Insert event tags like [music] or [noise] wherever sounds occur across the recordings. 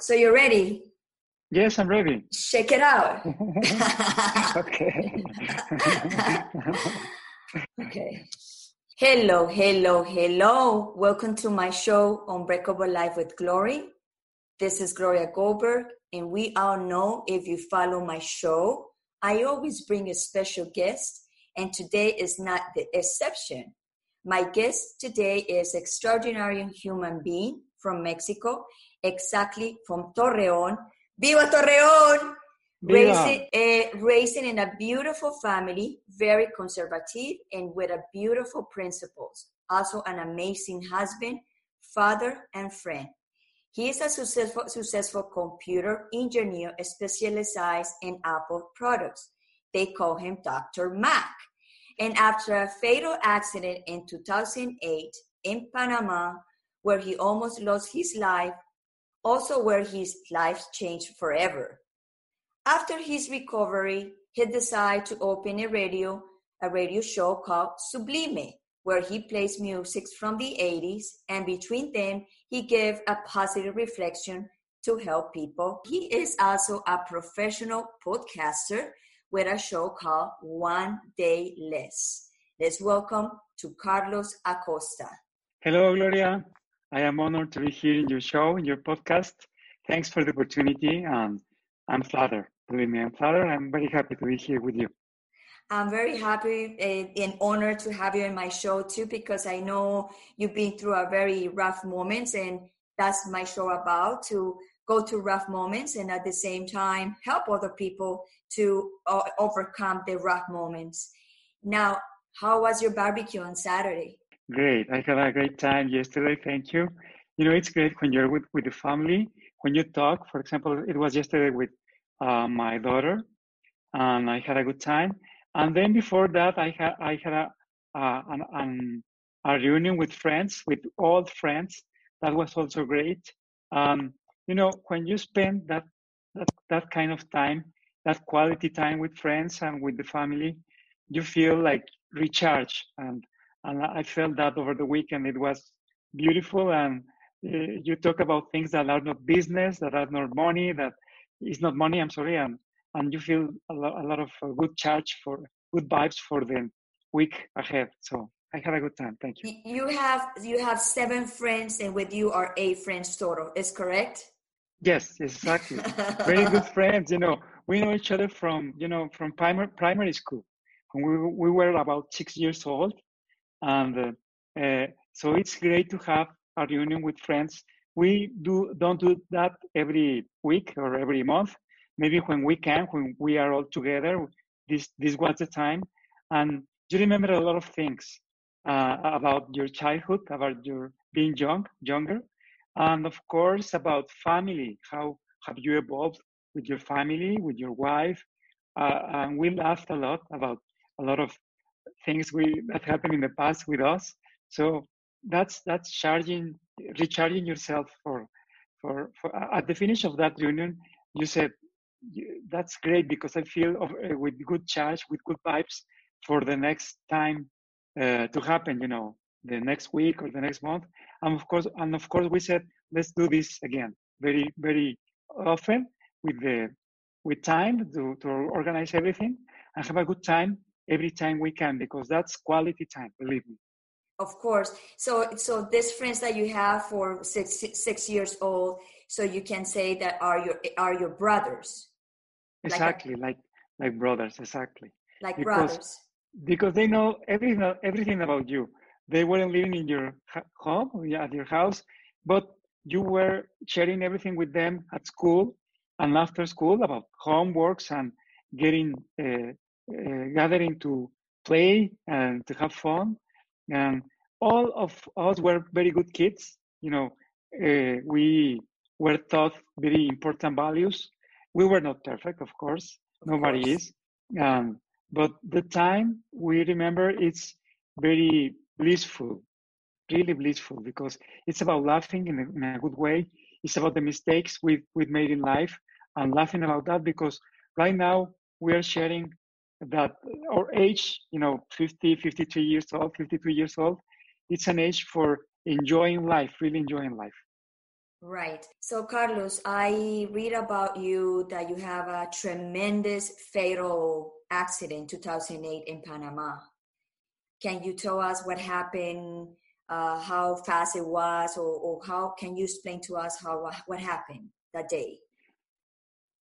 So you're ready? Yes, I'm ready. Shake it out. [laughs] okay. [laughs] okay. Hello, hello, hello. Welcome to my show, Unbreakable Life with Glory. This is Gloria Goldberg, and we all know if you follow my show, I always bring a special guest, and today is not the exception. My guest today is extraordinary human being from Mexico, exactly from Torreon. Viva Torreon! Viva. Raising, uh, raising in a beautiful family, very conservative and with a beautiful principles. Also an amazing husband, father, and friend. He is a successful, successful computer engineer specialized in Apple products. They call him Dr. Mac. And after a fatal accident in 2008 in Panama, where he almost lost his life, also where his life changed forever. After his recovery, he decided to open a radio, a radio show called Sublime, where he plays music from the 80s, and between them, he gave a positive reflection to help people. He is also a professional podcaster with a show called One Day Less. Let's welcome to Carlos Acosta. Hello, Gloria. I am honored to be here in your show, in your podcast. Thanks for the opportunity. And I'm flattered. Believe me, I'm flattered. I'm very happy to be here with you. I'm very happy uh, and honored to have you in my show too, because I know you've been through a very rough moments, and that's my show about to go through rough moments and at the same time help other people to overcome the rough moments. Now, how was your barbecue on Saturday? Great. I had a great time yesterday. Thank you. You know, it's great when you're with, with the family, when you talk. For example, it was yesterday with uh, my daughter, and I had a good time. And then before that, I had I had a uh, an, an, a reunion with friends, with old friends. That was also great. Um, you know, when you spend that that that kind of time, that quality time with friends and with the family, you feel like recharged and and I felt that over the weekend. It was beautiful, and uh, you talk about things that are not business, that are not money, that is not money. I'm sorry, and and you feel a, lo- a lot of uh, good charge for good vibes for the week ahead. So I had a good time. Thank you. You have you have seven friends, and with you are eight friends total. Is correct? Yes, exactly. Very good [laughs] friends. You know, we know each other from you know from primary primary school. When we we were about six years old, and uh, uh, so it's great to have a reunion with friends. We do don't do that every week or every month. Maybe when we can, when we are all together, this this was the time, and you remember a lot of things uh, about your childhood, about your being young, younger, and of course about family. How have you evolved with your family, with your wife? Uh, and we laughed a lot about a lot of things we that happened in the past with us. So that's that's charging, recharging yourself for, for, for at the finish of that reunion. You said that's great because I feel of, uh, with good charge, with good vibes for the next time uh, to happen. You know, the next week or the next month. And of course, and of course, we said let's do this again, very very often with the with time to, to organize everything and have a good time every time we can because that's quality time believe me. Of course. So so these friends that you have for six six years old so you can say that are your are your brothers? Exactly like like, like brothers exactly. Like because, brothers. because they know everything everything about you. They weren't living in your home at your house but you were sharing everything with them at school and after school about homeworks and getting uh, uh, gathering to play and to have fun. And all of us were very good kids. You know, uh, we were taught very important values. We were not perfect, of course. Of Nobody course. is. Um, but the time we remember it's very blissful, really blissful, because it's about laughing in a, in a good way. It's about the mistakes we've, we've made in life and laughing about that because right now we are sharing that our age, you know, 50, 53 years old, 52 years old, it's an age for enjoying life, really enjoying life. Right. So, Carlos, I read about you that you have a tremendous fatal accident 2008 in Panama. Can you tell us what happened, uh, how fast it was, or, or how can you explain to us how what happened that day?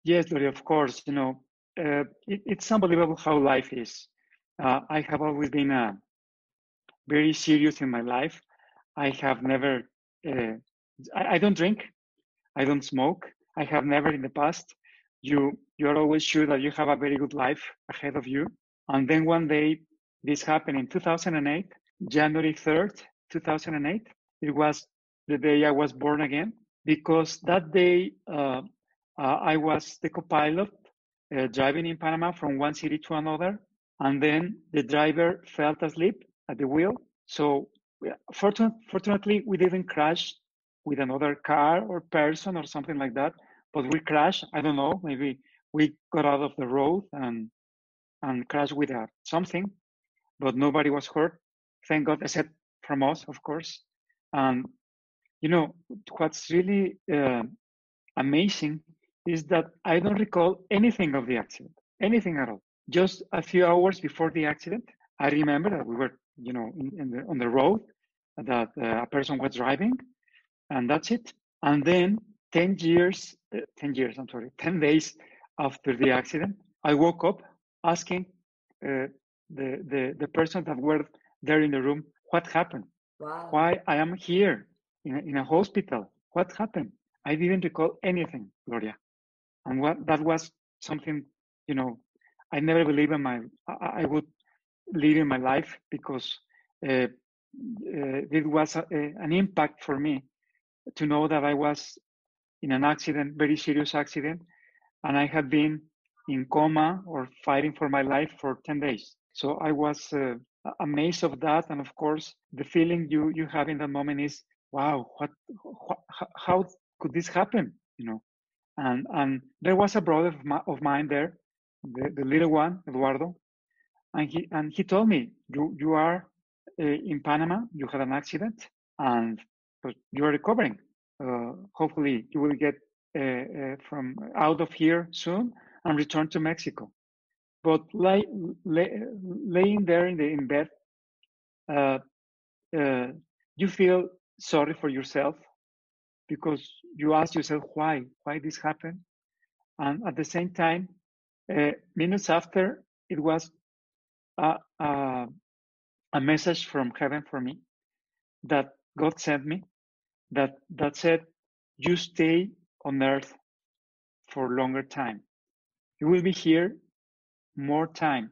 Yes, Lori, of course. You know, uh, it, it's unbelievable how life is. Uh, I have always been uh, very serious in my life. I have never, uh, I, I, don't drink, I don't smoke. I have never in the past. You, you are always sure that you have a very good life ahead of you. And then one day, this happened in 2008, January 3rd, 2008. It was the day I was born again because that day uh, I was the co-pilot uh, driving in Panama from one city to another, and then the driver fell asleep at the wheel. So fortunately, fortunately, we didn't crash with another car or person or something like that, but we crashed. I don't know, maybe we got out of the road and and crashed with a, something, but nobody was hurt. Thank God, except from us, of course. And you know what's really uh, amazing is that I don't recall anything of the accident, anything at all. Just a few hours before the accident, I remember that we were, you know, in, in the, on the road, that uh, a person was driving, and that's it. And then 10 years, uh, 10 years, I'm sorry, 10 days after the accident, I woke up asking uh, the, the, the person that were there in the room, what happened? Wow. Why I am here in a, in a hospital? What happened? I didn't recall anything, Gloria and what that was something you know i never believed in my i, I would live in my life because uh, uh, it was a, a, an impact for me to know that i was in an accident very serious accident and i had been in coma or fighting for my life for 10 days. So i was uh, amazed of that and of course the feeling you you have in that moment is wow what, what how could this happen? You know and and there was a brother of, my, of mine there, the, the little one, Eduardo, and he and he told me, you you are uh, in Panama, you had an accident, and but you are recovering. Uh, hopefully, you will get uh, from out of here soon and return to Mexico. But lay, lay, laying there in the in bed, uh, uh, you feel sorry for yourself because you ask yourself why, why this happened. And at the same time, uh, minutes after, it was a, a, a, message from heaven for me that God sent me that, that said, you stay on earth for longer time. You will be here more time.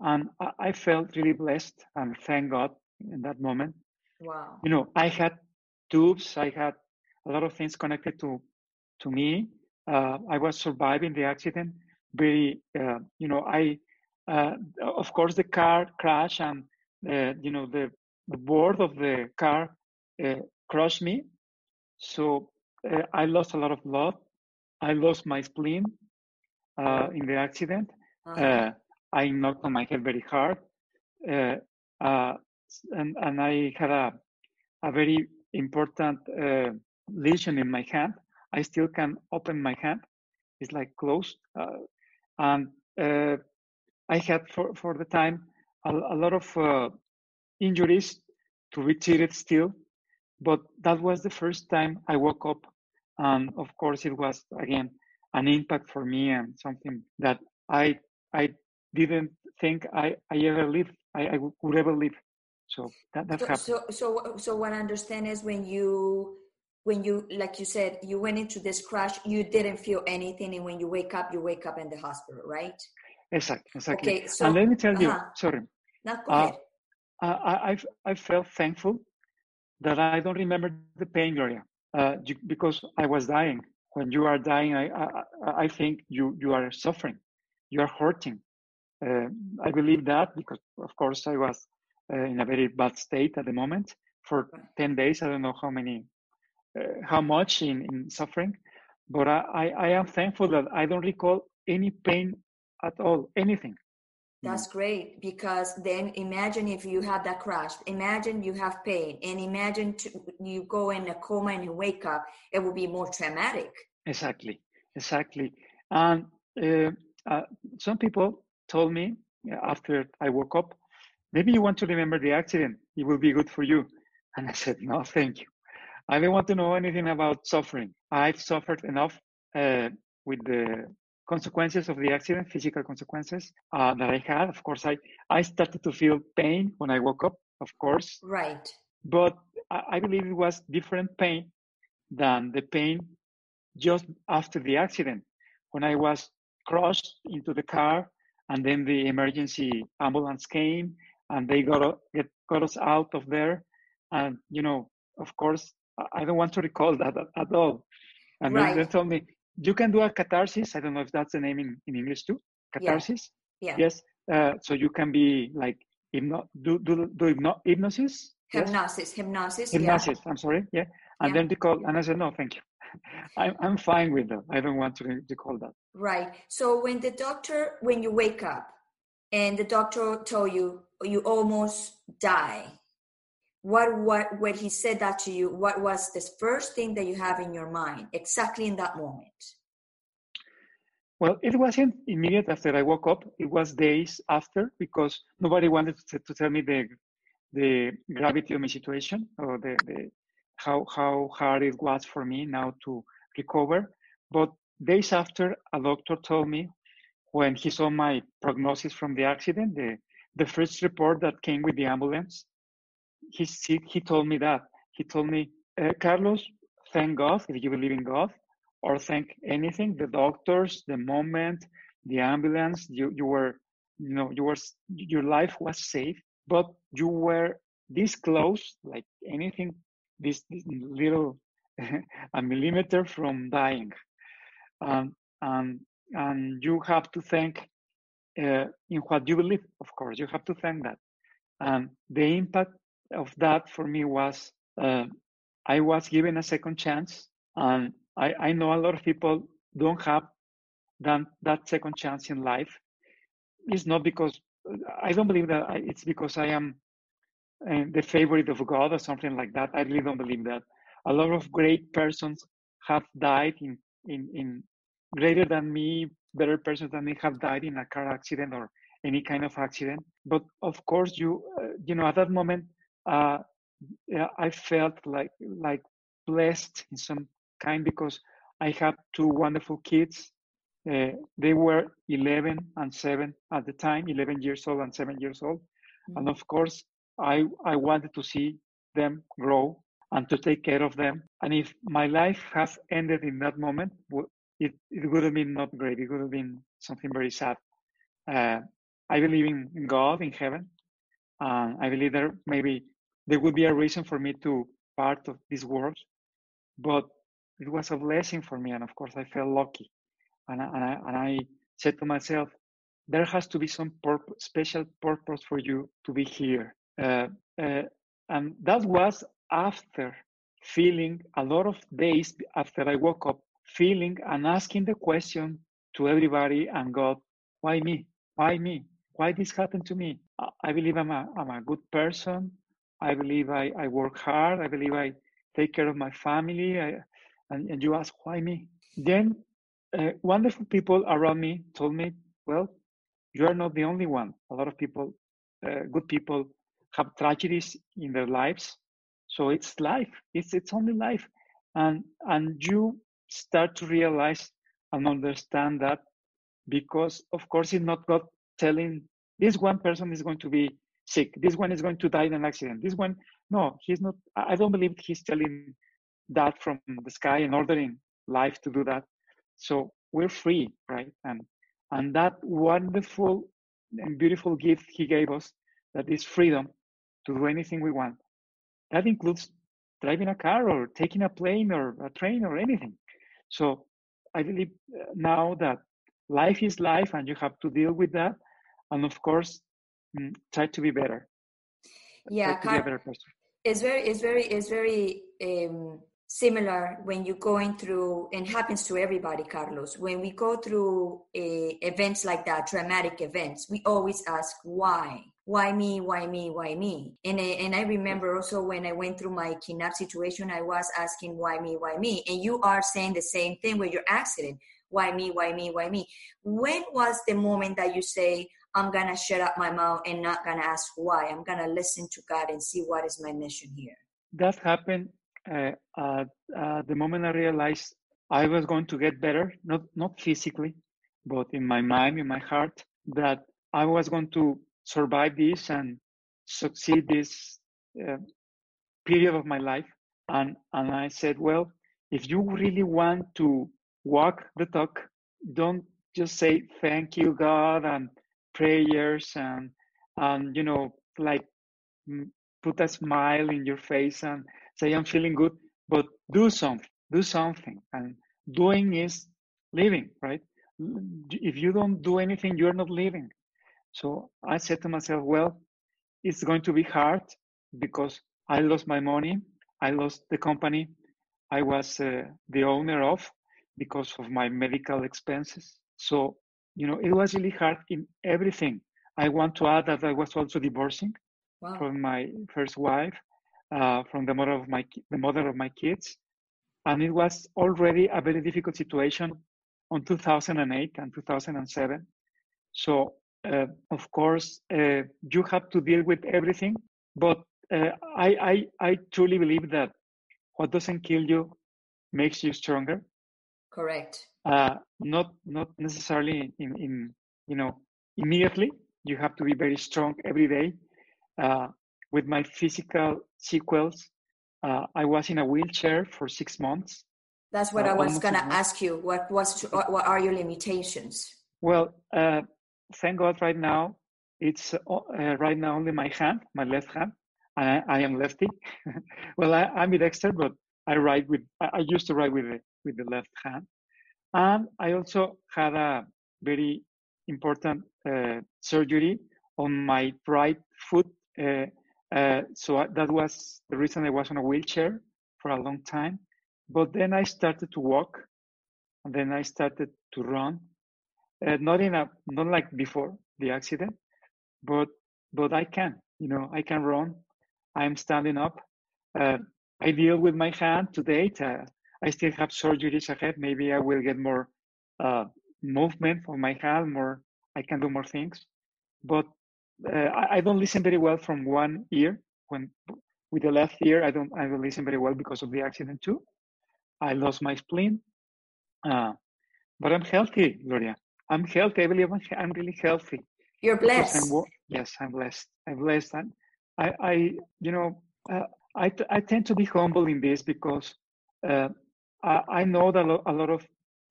And I, I felt really blessed and thank God in that moment. Wow. You know, I had tubes. I had a lot of things connected to to me. Uh, I was surviving the accident. Very, uh, you know, I uh, of course the car crashed and uh, you know the the board of the car uh, crushed me. So uh, I lost a lot of blood. I lost my spleen in the accident. Uh-huh. I knocked on my head very hard, and and I had a a very important uh, lesion in my hand. I still can open my hand. It's like closed. Uh, and uh, I had for, for the time a, a lot of uh, injuries to be treated still. But that was the first time I woke up. And of course, it was again an impact for me and something that I I didn't think I, I ever live I, I would ever live. So that, that so, happened. So, so, so what I understand is when you, when you, like you said, you went into this crash, you didn't feel anything. And when you wake up, you wake up in the hospital, right? Exactly. Exactly. Okay. So, and let me tell you, uh-huh. sorry. Not uh, I, I, I felt thankful that I don't remember the pain, Gloria, uh, because I was dying. When you are dying, I, I, I think you, you are suffering, you are hurting. Uh, I believe that because, of course, I was uh, in a very bad state at the moment for 10 days. I don't know how many, uh, how much in, in suffering, but I, I am thankful that I don't recall any pain at all, anything. That's great because then imagine if you have that crash. Imagine you have pain, and imagine to, you go in a coma and you wake up. It will be more traumatic. Exactly, exactly. And uh, uh, some people told me after I woke up, maybe you want to remember the accident. It will be good for you. And I said, no, thank you. I don't want to know anything about suffering. I've suffered enough uh, with the consequences of the accident, physical consequences uh, that I had. Of course, I, I started to feel pain when I woke up, of course. Right. But I, I believe it was different pain than the pain just after the accident when I was crushed into the car and then the emergency ambulance came and they got, get, got us out of there. And, you know, of course, I don't want to recall that at, at all. And right. then they told me, you can do a catharsis. I don't know if that's the name in, in English too. Catharsis. Yeah. yeah. Yes. Uh, so you can be like hypno, do do do hypno, hypnosis. Hypnosis. Yes? Hypnosis. Hypnosis. Yeah. I'm sorry. Yeah. And yeah. then they call, and I said no, thank you. [laughs] I'm I'm fine with that. I don't want to to call that. Right. So when the doctor, when you wake up, and the doctor told you you almost die, what what when he said that to you what was the first thing that you have in your mind exactly in that moment? Well it wasn't immediate after i woke up. It was days after because nobody wanted to, to tell me the the gravity of my situation or the, the how how hard it was for me now to recover. But days after a doctor told me when he saw my prognosis from the accident the the first report that came with the ambulance he, he, told me that. He told me, uh, Carlos, thank God if you believe in God, or thank anything, the doctors, the moment, the ambulance, you, you were, you know, you were, your life was safe, but you were this close, like anything, this, this little, [laughs] a millimeter from dying. Um, and, and you have to thank uh, in what you believe, of course, you have to thank that. And the impact of that for me was uh, I was given a second chance, and I, I know a lot of people don't have that, that second chance in life. It's not because I don't believe that it's because I am uh, the favorite of God or something like that. I really don't believe that. A lot of great persons have died in, in, in greater than me, better persons than me have died in a car accident or any kind of accident. But of course, you uh, you know at that moment uh, I felt like like blessed in some kind because I had two wonderful kids. Uh, they were 11 and 7 at the time, 11 years old and 7 years old. Mm-hmm. And of course, I, I wanted to see them grow and to take care of them. And if my life has ended in that moment, it, it would have been not great. It would have been something very sad. Uh, I believe in God, in heaven. I believe there maybe there would be a reason for me to part of this world, but it was a blessing for me, and of course I felt lucky, and I, and I, and I said to myself, there has to be some special purpose for you to be here, uh, uh, and that was after feeling a lot of days after I woke up, feeling and asking the question to everybody and God, why me? Why me? Why this happened to me? I believe I'm a, I'm a good person. I believe I, I work hard. I believe I take care of my family. I, and, and you ask, why me? Then uh, wonderful people around me told me, well, you are not the only one. A lot of people, uh, good people, have tragedies in their lives. So it's life. It's it's only life, and and you start to realize and understand that because of course it's not God telling this one person is going to be sick. This one is going to die in an accident. This one, no, he's not. I don't believe he's telling that from the sky and ordering life to do that. So we're free, right? And and that wonderful and beautiful gift he gave us, that is freedom to do anything we want. That includes driving a car or taking a plane or a train or anything. So I believe uh, now that life is life and you have to deal with that. And of course, mm, try to be better. Yeah, be better it's very, it's very, it's very um, similar when you're going through and happens to everybody carlos. When we go through uh, events like that traumatic events we always ask why? Why me? Why me? Why me? And, and i remember also when i went through my kidnap situation i was asking why me? Why me? And you are saying the same thing with your accident. Why me? Why me? Why me? When was the moment that you say i'm gonna shut up my mouth and not gonna ask why? I'm gonna listen to god and see what is my mission here? That happened uh, uh, uh, the moment I realized I was going to get better, not not physically, but in my mind, in my heart, that I was going to survive this and succeed this uh, period of my life. And and I said, well, if you really want to walk the talk, don't just say thank you, God, and prayers and and you know like put a smile in your face and say I'm feeling good, but do something, do something. And doing is living, right? If you don't do anything, you're not living. So I said to myself, well, it's going to be hard because I lost my money. I lost the company I was uh, the owner of because of my medical expenses. So, you know, it was really hard in everything. I want to add that I was also divorcing wow. from my first wife uh, from the mother of my the mother of my kids, and it was already a very difficult situation on 2008 and 2007. So uh, of course uh, you have to deal with everything, but uh, I, I I truly believe that what doesn't kill you makes you stronger. Correct. Uh, not not necessarily in, in you know immediately. You have to be very strong every day. Uh, with my physical sequels, uh, I was in a wheelchair for six months. That's what uh, I was going to ask you. What was what are your limitations? Well, uh, thank God, right now it's uh, uh, right now only my hand, my left hand. I, I am lefty. [laughs] well, I, am ambidexter, but I write with. I used to write with the with the left hand, and I also had a very important uh, surgery on my right foot uh, so that was the reason I was on a wheelchair for a long time. But then I started to walk, and then I started to run. Uh, not in a not like before the accident, but but I can, you know, I can run. I'm standing up. Uh, I deal with my hand to date. Uh, I still have surgeries ahead. Maybe I will get more uh, movement for my hand. More, I can do more things. But uh, I, I, don't listen very well from one ear. When with the left ear, I don't I don't listen very well because of the accident too. I lost my spleen, uh, but I'm healthy, Gloria. I'm healthy. I believe I'm really healthy. You're blessed. I'm, yes, I'm blessed. I'm blessed. And I, I, you know, uh, I, I tend to be humble in this because uh, I, I know that a lot of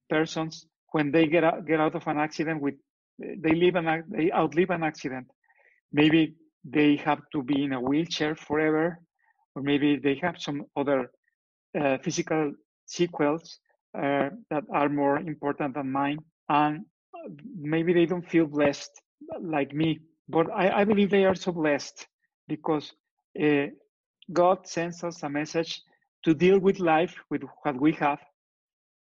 persons when they get out, get out of an accident with they live an they outlive an accident maybe they have to be in a wheelchair forever, or maybe they have some other uh, physical sequels uh, that are more important than mine, and maybe they don't feel blessed like me. But I, I believe they are so blessed because uh, God sends us a message to deal with life with what we have,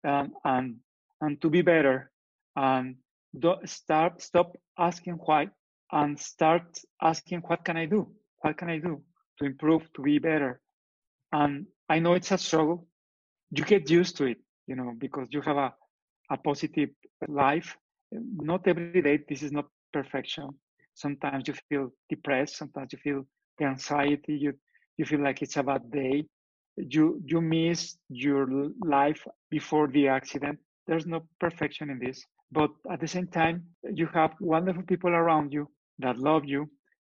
um, and and to be better, and do, start stop asking why and start asking, what can I do? What can I do to improve, to be better? And I know it's a struggle. You get used to it, you know, because you have a, a positive life. Not every day, this is not perfection. Sometimes you feel depressed. Sometimes you feel the anxiety. You, you feel like it's a bad day. You, you miss your life before the accident. There's no perfection in this. But at the same time, you have wonderful people around you that love you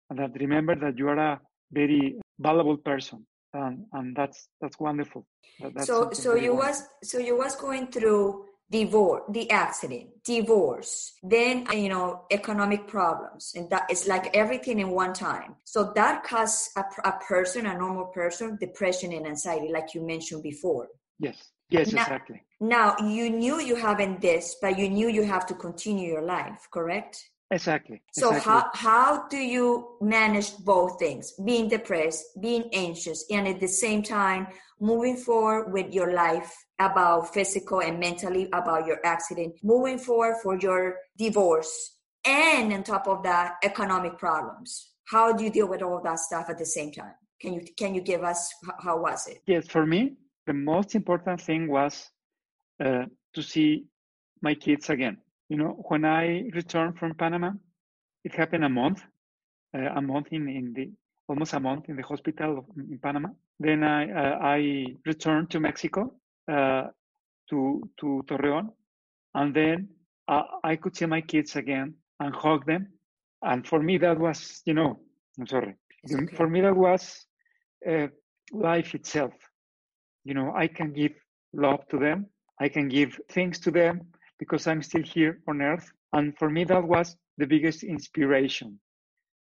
and that remember that you are a very valuable person. And, and that's that's wonderful. That, so so you was so you was going through divorce the accident divorce then you know economic problems and that it's like everything in one time. So that causes a, a person a normal person depression and anxiety like you mentioned before. Yes. Yes now, exactly. now you knew you having this but you knew you have to continue your life correct Exactly. So exactly. how how do you manage both things? Being depressed, being anxious, and at the same time moving forward with your life about physical and mentally about your accident, moving forward for your divorce, and on top of that, economic problems. How do you deal with all that stuff at the same time? Can you can you give us how was it? Yes, for me, the most important thing was uh, to see my kids again. You know, when I returned from Panama, it happened a month, uh, a month in, in the almost a month in the hospital in Panama. Then I uh, I returned to Mexico uh, to to Torreon, and then uh, I could see my kids again and hug them. And for me, that was, you know, I'm sorry. Okay. For me, that was uh, life itself. You know, I can give love to them. I can give things to them because I'm still here on earth. And for me, that was the biggest inspiration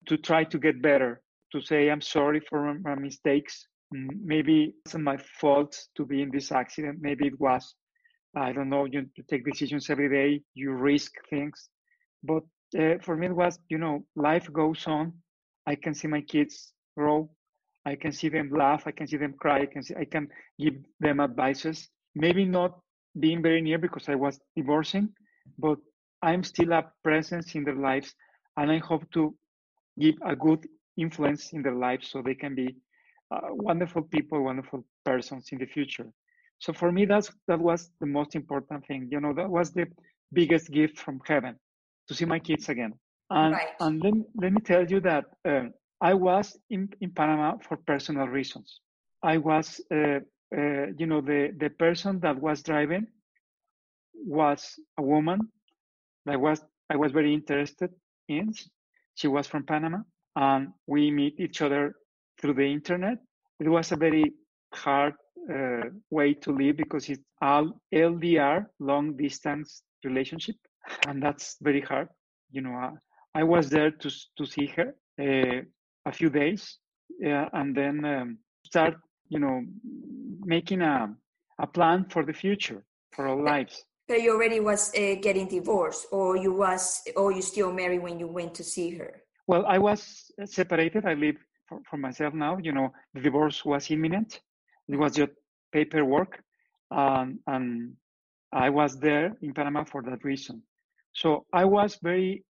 to try to get better, to say, I'm sorry for my mistakes. Maybe it's my fault to be in this accident. Maybe it was. I don't know. You, take decisions every day, you risk things. But uh, for me, it was, you know, life goes on. I can see my kids grow. I can see them laugh. I can see them cry. I can see, I can give them advices. Maybe not being very near because I was divorcing, but I'm still a presence in their lives, and I hope to give a good influence in their lives so they can be uh, wonderful people, wonderful persons in the future. So for me, that's that was the most important thing. You know, that was the biggest gift from heaven to see my kids again. And right. and let, let me tell you that uh, I was in, in Panama for personal reasons. I was, uh, uh, you know, the, the person that was driving was a woman that was I was very interested in. She was from Panama, and we meet each other through the internet. It was a very hard uh, way to live because it's all LDR, long distance relationship, [laughs] and that's very hard. You know, I, I was there to to see her uh, a few days, uh, and then um, start, you know, making a a plan for the future for our lives. But you already was uh, getting divorced, or you was, or you still married when you went to see her. Well, I was separated. I live for, for myself now. You know, the divorce was imminent. It was just paperwork, um, and I was there in Panama for that reason. So I was very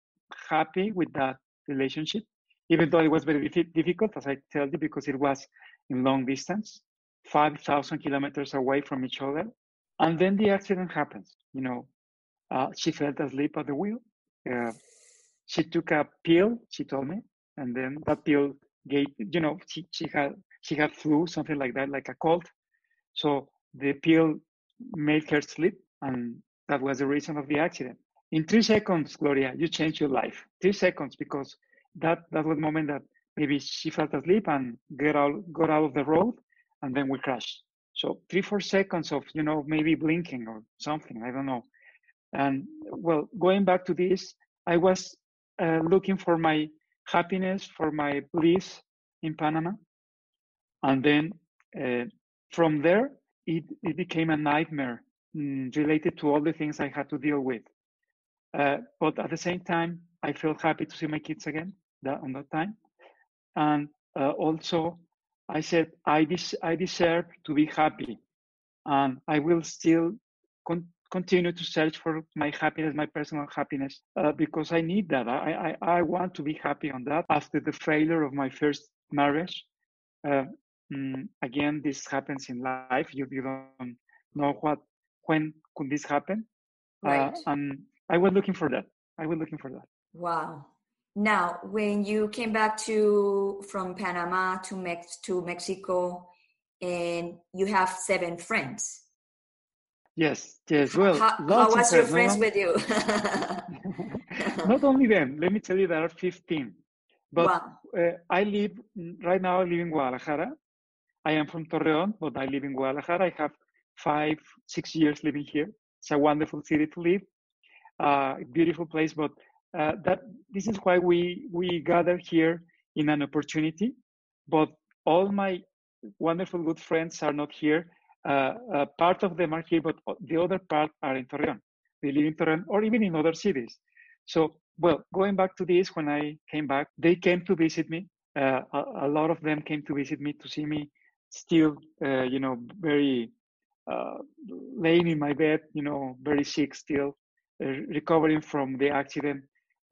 happy with that relationship, even though it was very difficult, as I tell you, because it was in long distance, 5,000 kilometers away from each other. And then the accident happens. You know, uh, she fell asleep at the wheel. Uh, she took a pill, she told me, and then that pill gave, you know, she, she had she had flu, something like that, like a cold. So the pill made her sleep, and that was the reason of the accident. In three seconds, Gloria, you changed your life. Three seconds, because that that was the moment that maybe she fell asleep and get out got out of the road, and then we crashed. So three, four seconds of, you know, maybe blinking or something, I don't know. And well, going back to this, I was uh, looking for my happiness, for my bliss in Panama. And then uh, from there, it, it became a nightmare mm, related to all the things I had to deal with. Uh, but at the same time, I felt happy to see my kids again that, on that time. And uh, also, I said, I, des- I deserve to be happy. And I will still con- continue to search for my happiness, my personal happiness, uh, because I need that. I, I, I want to be happy on that. After the failure of my first marriage, uh, mm, again, this happens in life. You, you don't know what, when could this happen? Right. Uh, and I was looking for that. I was looking for that. Wow. Now, when you came back to from Panama to Mex to Mexico, and you have seven friends. Yes, yes. Well, how, how was your friends with you? [laughs] not only them. Let me tell you, there are fifteen. But wow. uh, I live right now. I live in Guadalajara. I am from Torreon, but I live in Guadalajara. I have five, six years living here. It's a wonderful city to live. Uh, beautiful place, but uh, that this is why we we gather here in an opportunity. But all my wonderful good friends are not here uh, uh, part of them are here but the other part are in torreon they live in torreon or even in other cities. So well, going back to this, when I came back, they came to visit me. Uh, a, a, lot of them came to visit me to see me still, uh, you know, very uh, laying in my bed, you know, very sick still, recovering from the accident,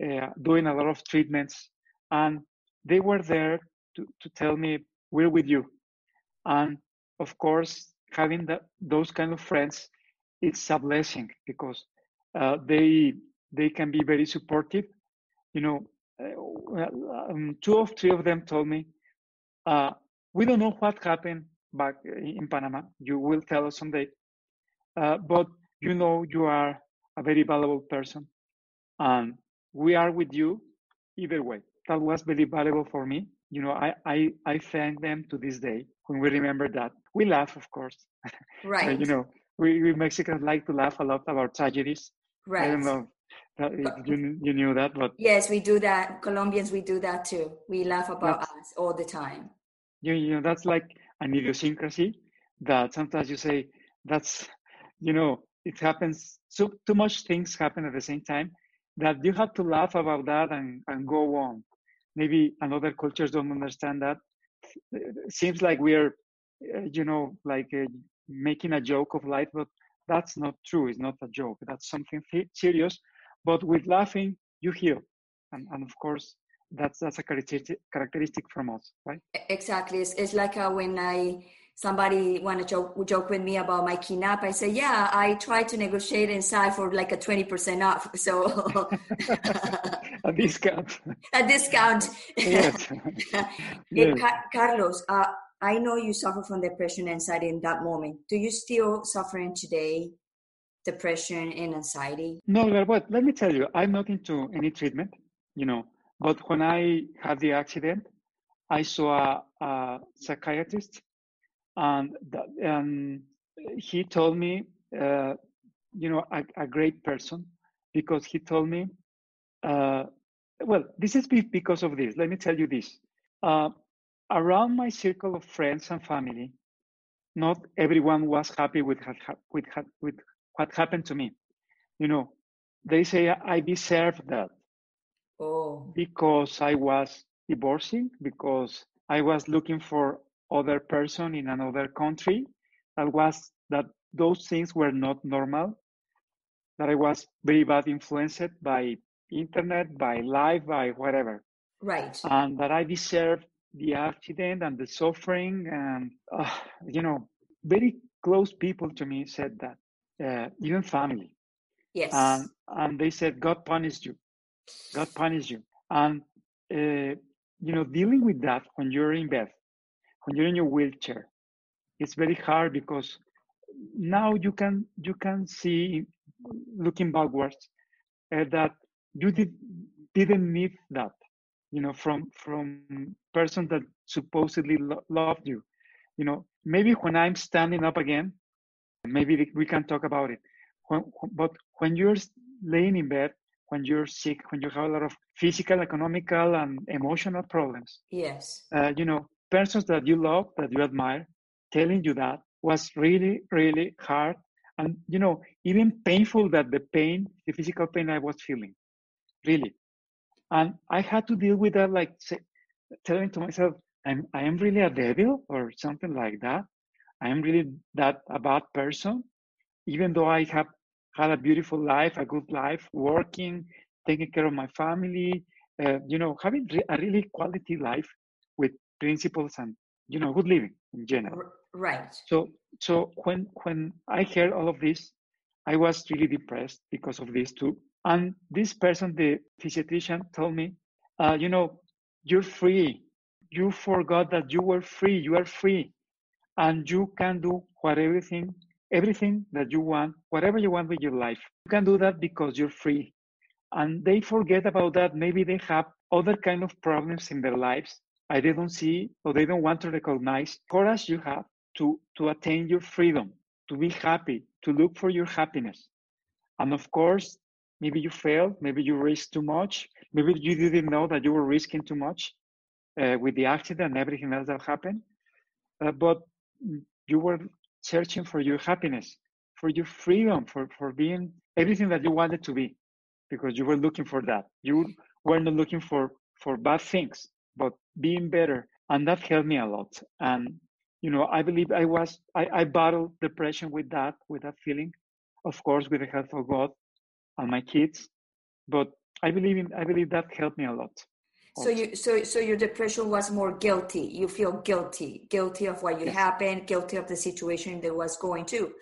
uh, doing a lot of treatments. And they were there to, to tell me, we're with you. And of course, having those kind of friends, it's a blessing because uh, they they can be very supportive. You know, uh, um, two or three of them told me, uh, "We don't know what happened back in Panama. You will tell us someday, uh, but you know you are a very valuable person, and we are with you either way." That was very valuable for me. You know, I I, I thank them to this day when we remember that. We laugh, of course. [laughs] Right. you know, we, we Mexicans like to laugh a lot about tragedies. Right. I don't know you, you knew that, but yes, we do that. Colombians, we do that too. We laugh about us all the time. You, you know, that's like an idiosyncrasy that sometimes you say that's, you know, it happens. So too much things happen at the same time that you have to laugh about that and, and go on. Maybe another cultures don't understand that. It seems like we're, uh, you know, like uh, making a joke of life, but that's not true. It's not a joke. That's something serious but with laughing, you heal. And, and of course, that's that's a characteristic characteristic from us, right? Exactly. It's, it's like uh, when I somebody want to joke, joke with me about my kidnap, I say, yeah, I try to negotiate inside for like a 20% off. [laughs] So [laughs] a discount. A discount. Yes. [laughs] yes. Carlos, uh, I know you suffer from depression and anxiety in that moment. Do you still suffering today? depression and anxiety? No, but let me tell you, I'm not into any treatment, you know, but when I had the accident, I saw a, a psychiatrist and, and he told me, uh, you know, a, a, great person because he told me, uh, well, this is because of this. Let me tell you this. Uh, around my circle of friends and family, not everyone was happy with, with, with what happened to me. You know, they say I deserve that. Oh. Because I was divorcing, because I was looking for other person in another country. That was that those things were not normal. That I was very bad influenced by internet, by life, by whatever. Right. And that I deserved the accident and the suffering and uh, you know very close people to me said that uh, even family. Yes. And, and they said, God punished you. God punished you. And, uh, you know, dealing with that when you're in bed, when you're in your wheelchair, it's very hard because now you can you can see looking backwards uh, that you did didn't need that you know from from person that supposedly lo- loved you. You know maybe when i'm standing up again maybe we can talk about it. When, but when you're laying in bed, when you're sick, when you have a lot of physical, economical, and emotional problems, yes, uh, you know, persons that you love, that you admire, telling you that was really, really hard, and you know, even painful that the pain, the physical pain I was feeling, really, and I had to deal with that, like say, telling to myself, I'm, I am really a devil or something like that. I am really that a bad person, even though I have had a beautiful life, a good life, working, taking care of my family, uh, you know, having a really quality life principles and you know good living in general. Right. So so when when I heard all of this, I was really depressed because of this too. And this person, the physician, told me, uh, you know, you're free. You forgot that you were free. You are free and you can do whatever thing everything that you want whatever you want with your life you can do that because you're free and they forget about that maybe they have other kind of problems in their lives I don't see or they don't want to recognize courage you have to to attain your freedom to be happy to look for your happiness and of course maybe you failed maybe you risked too much maybe you didn't know that you were risking too much uh, with the accident and everything else that happened uh, but you were searching for your happiness, for your freedom, for, for being everything that you wanted to be. because you were looking for that. You were not looking for for bad things, but being better, and that helped me a lot. And you know, I believe I was I, I battled depression with that with that feeling, of course, with the help of God and my kids. But I believe in I believe that helped me a lot. So you so so your depression was more guilty. You feel guilty, guilty of what you yes. happened, guilty of the situation that was going to.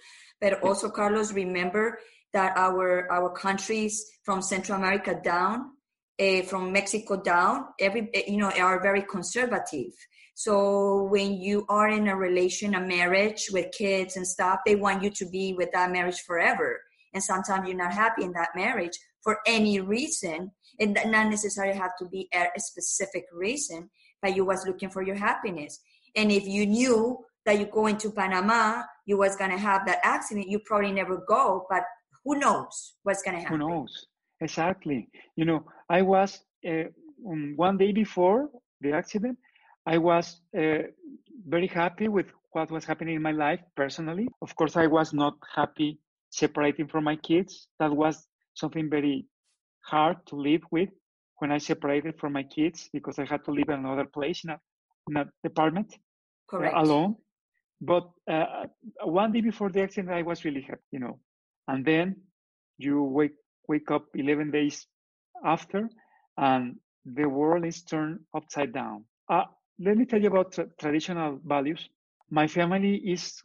But yes. also, Carlos, remember that our our countries from Central America down, uh, from Mexico down, every eh, you know are very conservative. So when you are in a relation, a marriage with kids and stuff, they want you to be with that marriage forever. And sometimes you're not happy in that marriage for any reason. It not necessarily have to be a specific reason, but you was looking for your happiness. And if you knew that you go into Panama, you was gonna have that accident, you probably never go. But who knows what's gonna happen? Who knows? Exactly. You know, I was uh, one day before the accident. I was uh, very happy with what was happening in my life personally. Of course, I was not happy separating from my kids. That was something very hard to live with when I separated from my kids because I had to live in another place in a, in a department uh, alone. But uh, one day before the accident, I was really happy, you know. And then you wake wake up 11 days after, and the world is turned upside down. Uh, let me tell you about tra- traditional values. My family is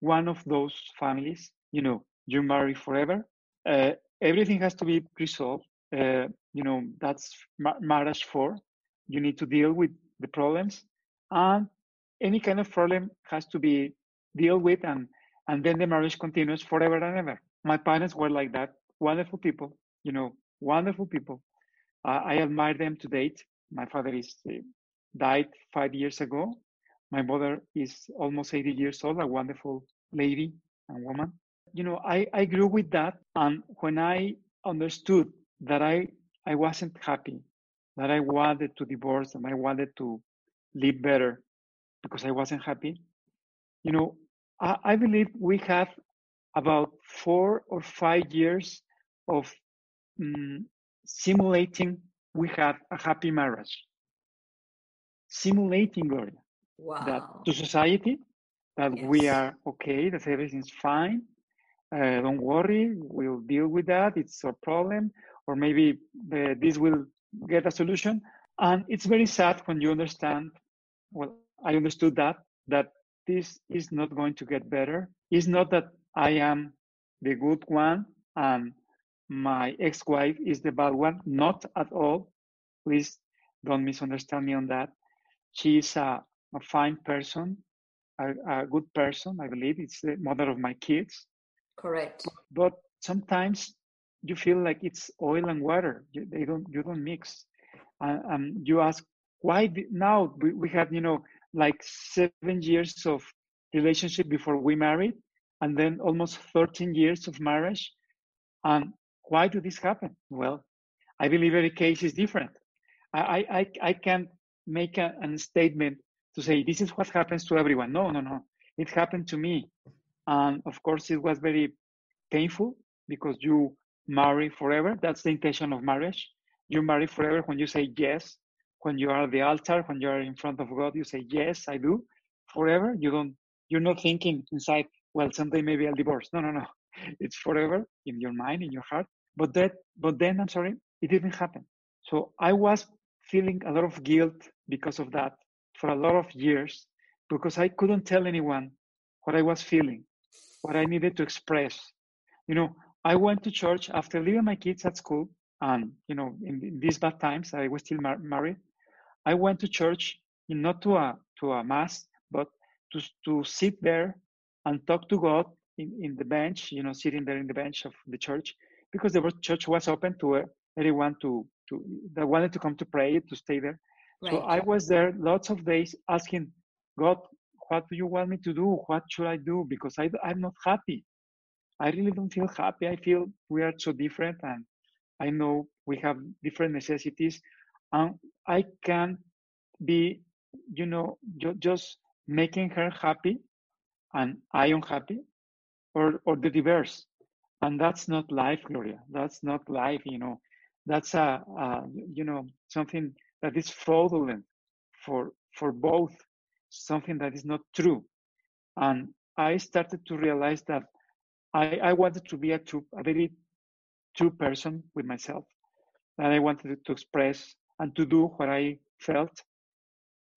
one of those families. You know, you marry forever. Uh, everything has to be resolved. Uh, you know, that's ma- marriage for. You need to deal with the problems, and any kind of problem has to be dealt with, and and then the marriage continues forever and ever. My parents were like that. Wonderful people, you know, wonderful people. Uh, I admire them to date. My father is uh, died five years ago. My mother is almost 80 years old, a wonderful lady and woman you know, I, I grew with that. And when I understood that I, I wasn't happy, that I wanted to divorce and I wanted to live better because I wasn't happy, you know, I, I believe we have about four or five years of um, simulating we have a happy marriage. Simulating, Gloria, wow. that to society, that yes. we are okay, that everything's fine, uh, don't worry, we'll deal with that. It's a problem, or maybe the, this will get a solution. And it's very sad when you understand. Well, I understood that that this is not going to get better. It's not that I am the good one and my ex-wife is the bad one. Not at all. Please don't misunderstand me on that. She is a, a fine person, a, a good person. I believe it's the mother of my kids Correct. But sometimes you feel like it's oil and water. You, they don't you don't mix. And you ask why did, now we, we had you know like seven years of relationship before we married, and then almost 13 years of marriage. And why did this happen? Well, I believe every case is different. I I I can't make a, a statement to say this is what happens to everyone. No, no, no. It happened to me. And of course, it was very painful because you marry forever. That's the intention of marriage. You marry forever when you say yes. When you are at the altar, when you are in front of God, you say, Yes, I do. Forever. You don't, you're not thinking inside, well, someday maybe I'll divorce. No, no, no. It's forever in your mind, in your heart. But that, but then I'm sorry, it didn't happen. So I was feeling a lot of guilt because of that for a lot of years because I couldn't tell anyone what I was feeling what I needed to express. You know, I went to church after leaving my kids at school, and you know, in, in these bad times, I was still mar- married. I went to church, not to a to a mass, but to to sit there and talk to God in, in the bench, you know, sitting there in the bench of the church, because the church was open to anyone to to that wanted to come to pray to stay there. Right. So I was there lots of days asking God, what do you want me to do? What should I do? Because I, I'm not happy. I really don't feel happy. I feel we are so different and I know we have different necessities. And I can't be, you know, just making her happy and I unhappy or, or the reverse. and that's not life gloria. That's not life you know. That's a, a you know something that is fraudulent for for both something that is not true. And i started to realize that i i wanted to be a true a very true person with myself that i wanted to express and to do what i felt.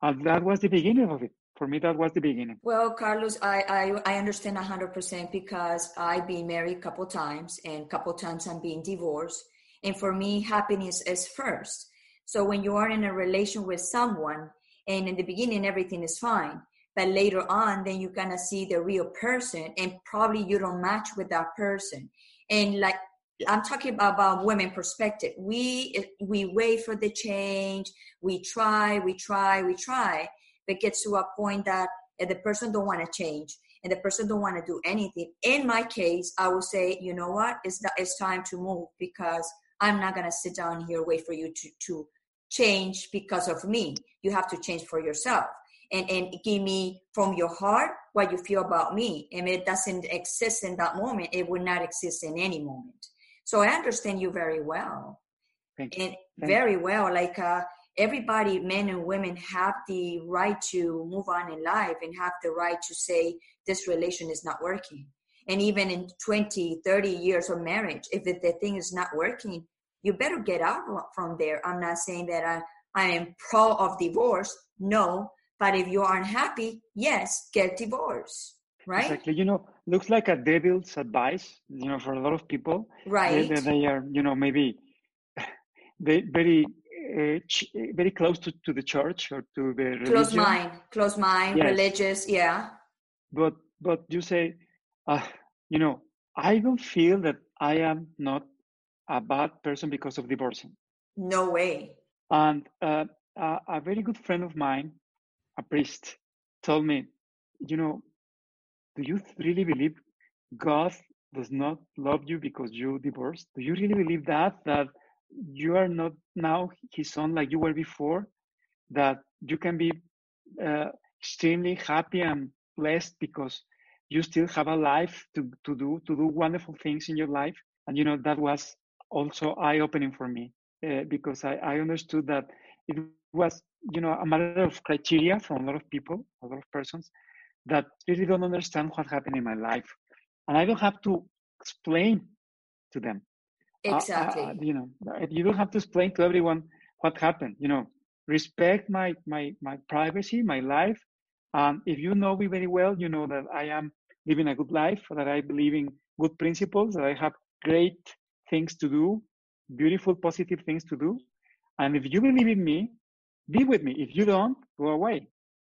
And that was the beginning of it for me that was the beginning. Well carlos i i, I understand 100% because i've been married a couple times and a couple times i'm being divorced. And for me happiness is first. So when you are in a relation with someone and in the beginning everything is fine but later on then you're gonna see the real person and probably you don't match with that person. And like i'm talking about, about women perspective. We we wait for the change. We try we try we try but gets to a point that the person don't want to change and the person don't want to do anything. In my case i would say you know what? It's that it's time to move because i'm not going to sit down here wait for you to to change because of me. You have to change for yourself. And and give me from your heart what you feel about me. And it doesn't exist in that moment. It will not exist in any moment. So i understand you very well. Thank and very well like uh everybody, men and women, have the right to move on in life and have the right to say this relation is not working. And even in 20, 30 years of marriage, if the thing is not working, you better get out from there. I'm not saying that I, I am pro of divorce. No. But if you aren't happy, yes, get divorced. Right? Exactly. You know, looks like a devil's advice, you know, for a lot of people. Right. They, they are, you know, maybe [laughs] they very very close to, to the church or to the religion. Close mind, close mind, yes. religious, yeah. But but you say, uh, you know, I don't feel that I am not a bad person because of divorcing. No way. And uh, a, a very good friend of mine, a priest, told me, you know, do you really believe God does not love you because you divorced? Do you really believe that that you are not now his son like you were before, that you can be uh, extremely happy and blessed because you still have a life to, to do to do wonderful things in your life. And you know that was also eye-opening for me uh, because I, I understood that it was you know a matter of criteria from a lot of people a lot of persons that really don't understand what happened in my life. And i don't have to explain to them exactly uh, uh, you know you don't have to explain to everyone what happened. You know respect my my my privacy my life. Um, if you know me very well you know that i am living a good life that i believe in good principles that i have great things to do beautiful positive things to do. And if you believe in me be with me. If you don't go away.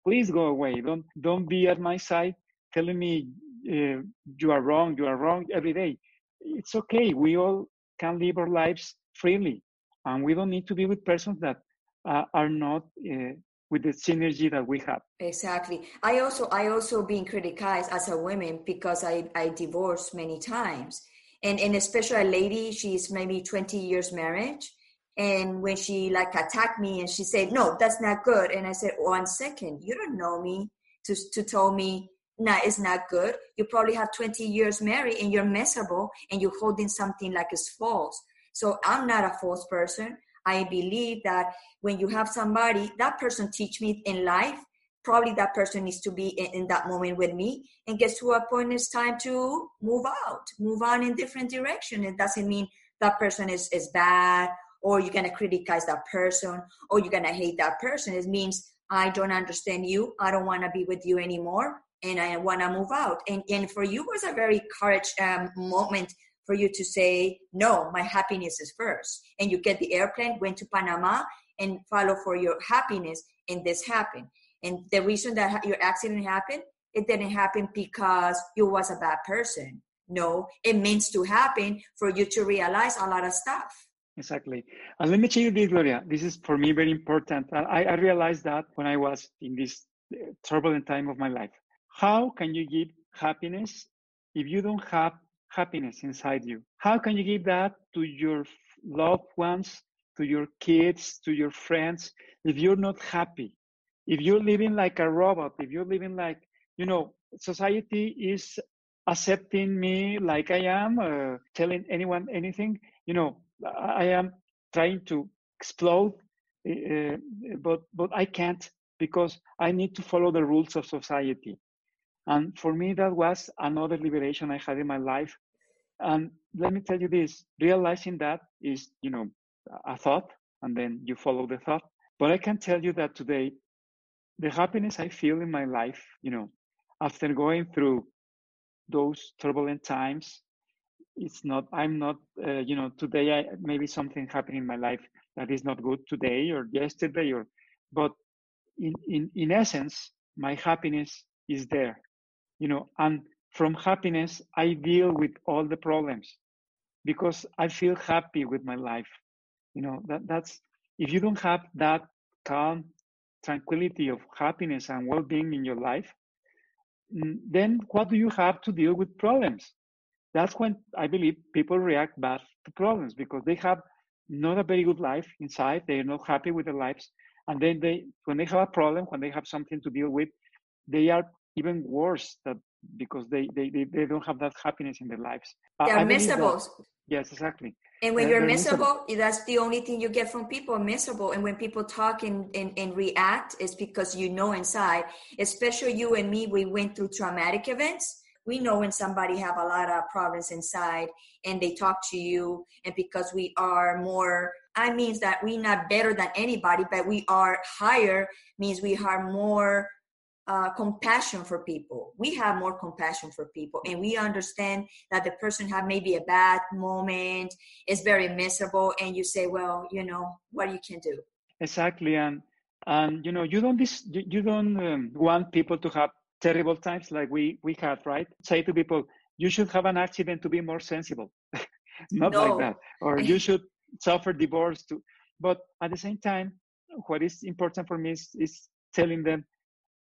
Please go away. Don't don't be at my side telling me uh, you are wrong you are wrong every day. It's okay. We all can live our lives freely. And we don't need to be with persons that uh, are not uh, with the synergy that we have. Exactly. I also i also being criticized as a woman because i i divorced many times. And and especially a lady she's maybe 20 years marriage. And when she like attacked me and she said no that's not good. And i said one second you don't know me to to tell me nah, it's not good. You probably have 20 years married and you're miserable and you're holding something like it's false. So I'm not a false person. I believe that when you have somebody, that person teach me in life, probably that person needs to be in, in that moment with me and gets to a point it's time to move out, move on in different direction. It doesn't mean that person is, is bad or you're to criticize that person or you're to hate that person. It means I don't understand you. I don't want to be with you anymore and I want to move out. And, and for you was a very courage um, moment for you to say, no, my happiness is first. And you get the airplane, went to Panama and follow for your happiness. And this happened. And the reason that your accident happened, it didn't happen because you was a bad person. No, it means to happen for you to realize a lot of stuff. Exactly. And let me tell you this, Gloria. This is for me very important. I, I realized that when I was in this uh, turbulent time of my life. How can you give happiness if you don't have happiness inside you? How can you give that to your loved ones, to your kids, to your friends, if you're not happy? If you're living like a robot, if you're living like, you know, society is accepting me like I am, uh, telling anyone anything. You know, I am trying to explode, uh, but but I can't because I need to follow the rules of society. And for me, that was another liberation I had in my life. And let me tell you this: realizing that is, you know, a thought, and then you follow the thought. But I can tell you that today, the happiness I feel in my life, you know, after going through those turbulent times it's not i'm not uh, you know today I, maybe something happened in my life that is not good today or yesterday or but in in in essence my happiness is there you know and from happiness i deal with all the problems because i feel happy with my life you know that that's if you don't have that calm tranquility of happiness and well-being in your life mm, then what do you have to deal with problems that's when I believe people react bad to problems because they have not a very good life inside. They're not happy with their lives. And then they, when they have a problem, when they have something to deal with, they are even worse that because they, they, they, they don't have that happiness in their lives. They're miserable. That, yes, exactly. And when you're miserable, miserable, that's the only thing you get from people miserable. And when people talk and, and, and react, it's because you know inside, especially you and me, we went through traumatic events we know when somebody have a lot of problems inside and they talk to you and because we are more i means that we not better than anybody but we are higher means we are more uh, compassion for people we have more compassion for people and we understand that the person have maybe a bad moment is very miserable and you say well you know what you can do exactly and and you know you don't dis- you don't um, want people to have terrible times like we we had, right? Say to people, you should have an accident to be more sensible. [laughs] Not no. like that. Or you should suffer divorce to but at the same time, what is important for me is, is telling them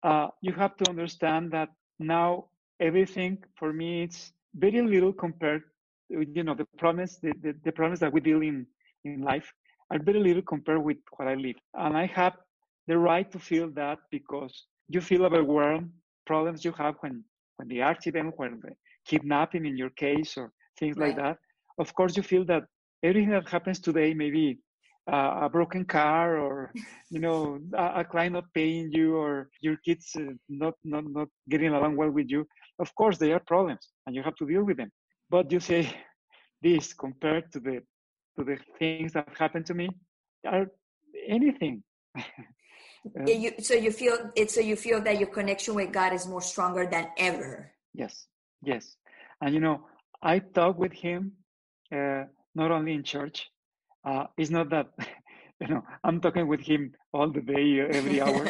uh, you have to understand that now everything for me it's very little compared you know the problems the, the, the problems that we deal in in life are very little compared with what I live. And I have the right to feel that because you feel overwhelmed problems you have when when the accident, when the kidnapping in your case, or things right. like that. Of course, you feel that everything that happens today, maybe uh, a broken car, or you know, a, a, client not paying you, or your kids uh, not not not getting along well with you. Of course, they are problems, and you have to deal with them. But you say this compared to the to the things that happened to me are anything [laughs] yeah. you, so you feel it so you feel that your connection with god is more stronger than ever yes yes and you know i talk with him uh, not only in church uh, it's not that [laughs] you know i'm talking with him all the day every [laughs] hour.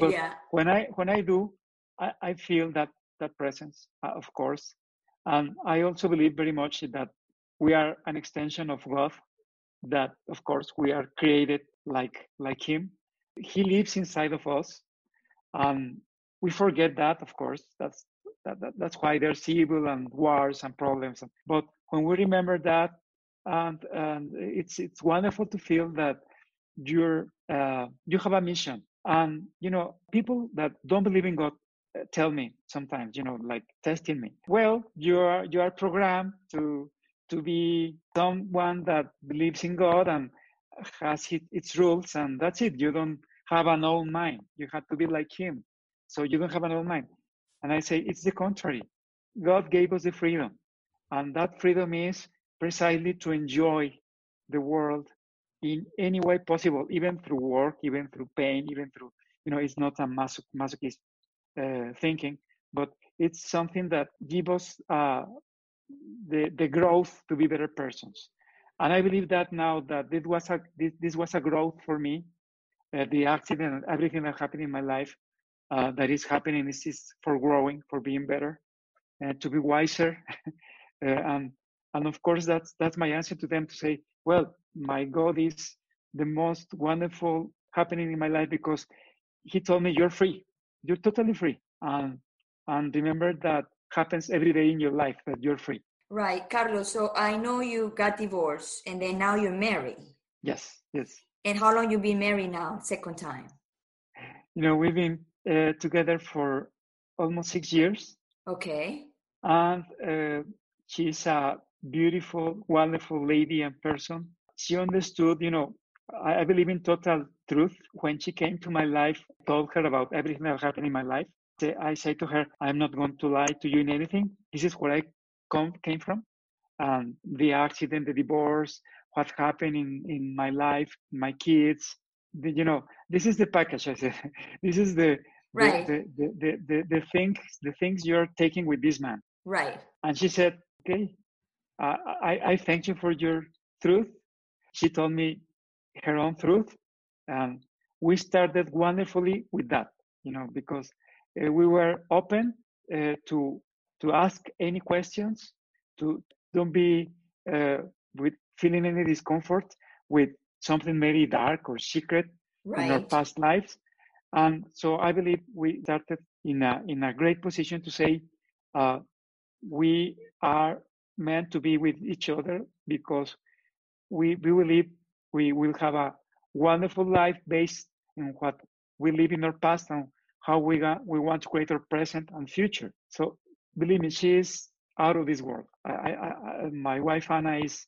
But yeah. when i when i do i, I feel that that presence uh, of course. And i also believe very much that we are an extension of god that of course we are created like like him. He lives inside of us and we forget that of course. That's that, that, that's why there's evil and wars and problems. But when we remember that and, and it's it's wonderful to feel that you're uh, you have a mission and you know people that don't believe in god uh, tell me sometimes you know like testing me well you are you are programmed to to be someone that believes in god and has its rules and that's it you don't have an own mind. You have to be like him. So you don't have an own mind. And I say, it's the contrary. God gave us the freedom. And that freedom is precisely to enjoy the world in any way possible, even through work, even through pain, even through, you know, it's not a masochist uh, thinking, but it's something that gives us uh, the, the growth to be better persons. And I believe that now that this was a, this, this was a growth for me uh, the accident everything that happened in my life uh, that is happening is, is for growing, for being better, and to be wiser. [laughs] Uh, and and of course that's that's my answer to them to say, well, my God is the most wonderful happening in my life because He told me you're free, you're totally free, and and remember that happens every day in your life that you're free. Right, Carlos. So I know you got divorced and then now you're married. Yes, yes. And how long you been married now? Second time. You know, we've been uh, together for almost six years. Okay. and uh, she's a beautiful, wonderful lady and person. She understood, you know, I, I believe in total truth. When she came to my life, told her about everything that happened in my life. I say to her, I'm not going to lie to you in anything. This is where I come, came from. And the accident, the divorce, what happened in, in my life, my kids. The, you know, this is the package. I said, [laughs] this is the right. the, the, the, the, the things the things you're taking with this man. Right. And she said, okay, uh, I, I thank you for your truth. She told me her own truth. And we started wonderfully with that, you know, because uh, we were open uh, to to ask any questions, to don't be uh, with feeling any discomfort with something very dark or secret right. in our past lives. And so I believe we started in a in a great position to say uh, we are meant to be with each other because we, we believe we will have a wonderful life based on what we live in our past and how we, got, we want to create our present and future. So believe me, she is out of this world. I, I, I, my wife Anna is,